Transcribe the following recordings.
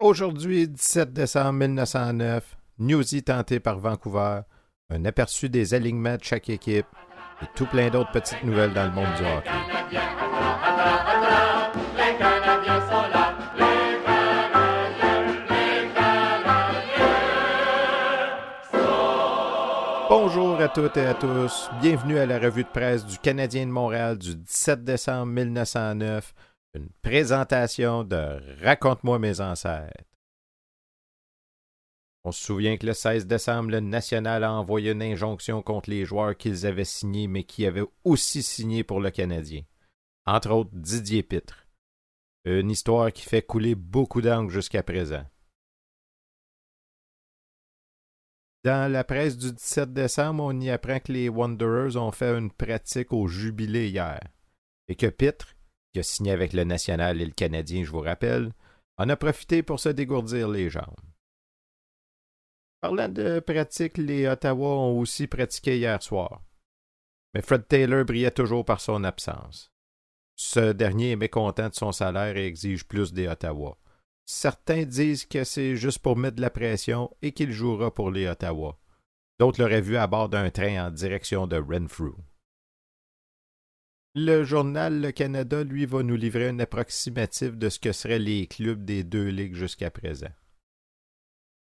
Aujourd'hui, 17 décembre 1909, Newsy tenté par Vancouver, un aperçu des alignements de chaque équipe et tout plein d'autres petites nouvelles dans le monde du hockey. Bonjour à toutes et à tous. Bienvenue à la revue de presse du Canadien de Montréal du 17 décembre 1909 une présentation de Raconte-moi mes ancêtres. On se souvient que le 16 décembre, le National a envoyé une injonction contre les joueurs qu'ils avaient signés, mais qui avaient aussi signé pour le Canadien. Entre autres, Didier Pitre. Une histoire qui fait couler beaucoup d'encre jusqu'à présent. Dans la presse du 17 décembre, on y apprend que les Wanderers ont fait une pratique au jubilé hier et que Pitre, signé avec le National et le Canadien, je vous rappelle, en a profité pour se dégourdir les jambes. Parlant de pratique, les Ottawa ont aussi pratiqué hier soir. Mais Fred Taylor brillait toujours par son absence. Ce dernier est mécontent de son salaire et exige plus des Ottawa. Certains disent que c'est juste pour mettre de la pression et qu'il jouera pour les Ottawa. D'autres l'auraient vu à bord d'un train en direction de Renfrew. Le journal Le Canada, lui, va nous livrer un approximatif de ce que seraient les clubs des deux ligues jusqu'à présent.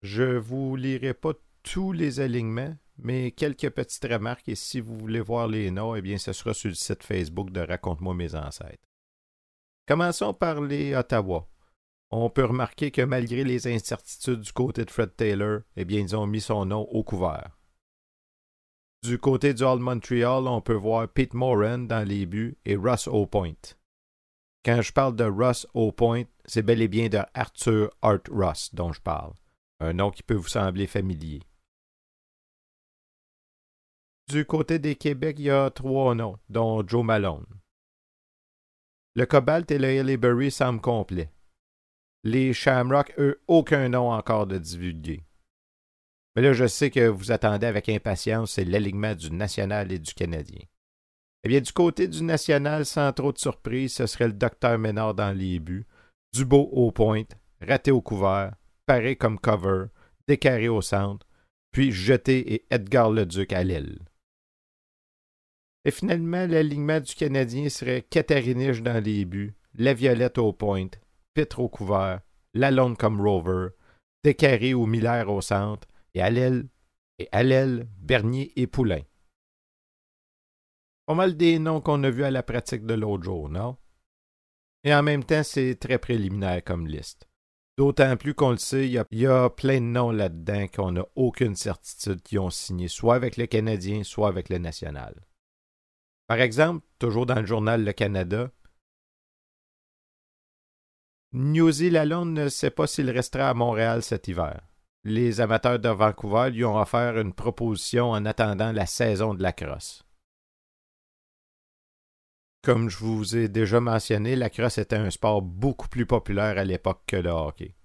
Je vous lirai pas tous les alignements, mais quelques petites remarques et si vous voulez voir les noms, eh bien ce sera sur le site Facebook de Raconte-moi mes ancêtres. Commençons par les Ottawa. On peut remarquer que malgré les incertitudes du côté de Fred Taylor, eh bien ils ont mis son nom au couvert. Du côté du All Montreal, on peut voir Pete Moran dans les buts et Russ O'Point. Quand je parle de Russ O'Point, c'est bel et bien de Arthur Art Russ dont je parle, un nom qui peut vous sembler familier. Du côté des Québec, il y a trois noms, dont Joe Malone. Le Cobalt et le Hillyberry semblent complets. Les Shamrock, eux, aucun nom encore de divulgué. Mais là, je sais que vous attendez avec impatience l'alignement du National et du Canadien. Eh bien, du côté du National, sans trop de surprise, ce serait le docteur Ménard dans les buts, Dubo au point, raté au couvert, paré comme cover, décarré au centre, puis jeté et Edgar Leduc à l'aile. Et finalement, l'alignement du Canadien serait Catariniche dans les buts, La Violette au point, Pitre au couvert, Lalonde comme rover, Décarré ou Miller au centre, et Allèle, et Bernier et Poulain. Pas mal des noms qu'on a vus à la pratique de l'autre jour, non? Et en même temps, c'est très préliminaire comme liste. D'autant plus qu'on le sait, il y, a plein de noms là-dedans qu'on n'a aucune certitude qui ont signé soit avec le Canadien, soit avec le National. Par exemple, toujours dans le journal Le Canada, Newsy Lalonde ne sait pas s'il restera à Montréal cet hiver les amateurs de Vancouver lui ont offert une proposition en attendant la saison de la crosse. Comme je vous ai déjà mentionné, la crosse était un sport beaucoup plus populaire à l'époque que le hockey.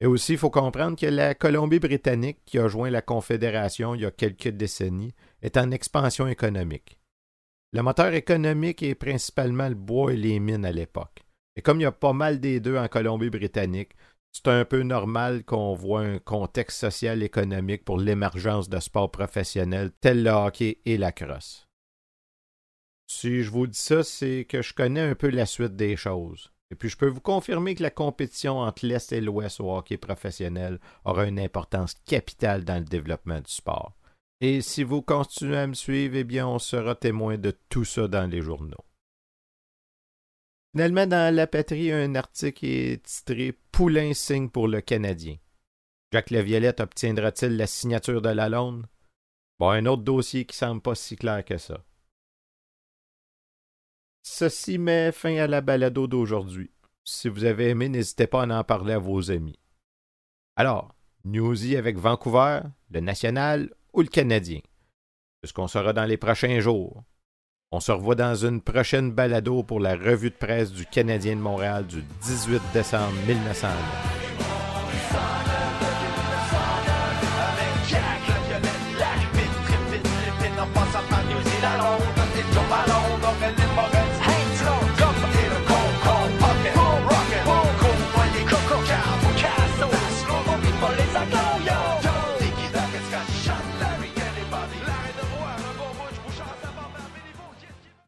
Et aussi, il faut comprendre que la Colombie-Britannique, qui a joint la Confédération il y a quelques décennies, est en expansion économique. Le moteur économique est principalement le bois et les mines à l'époque. Et comme il y a pas mal des deux en Colombie-Britannique, c'est un peu normal qu'on voit un contexte social économique pour l'émergence de sports professionnels tels le hockey et la crosse. Si je vous dis ça, c'est que je connais un peu la suite des choses. Et puis je peux vous confirmer que la compétition entre l'Est et l'Ouest au hockey professionnel aura une importance capitale dans le développement du sport. Et si vous continuez à me suivre, eh bien on sera témoin de tout ça dans les journaux. Finalement, dans La Patrie, un article est titré Poulain signe pour le Canadien. Jacques Laviolette obtiendra-t-il la signature de la Lalonde? Bon, un autre dossier qui semble pas si clair que ça. Ceci met fin à la balado d'aujourd'hui. Si vous avez aimé, n'hésitez pas à en parler à vos amis. Alors, Newsy avec Vancouver, le National ou le Canadien? C'est ce qu'on saura dans les prochains jours. On se revoit dans une prochaine balado pour la revue de presse du Canadien de Montréal du 18 décembre 1909.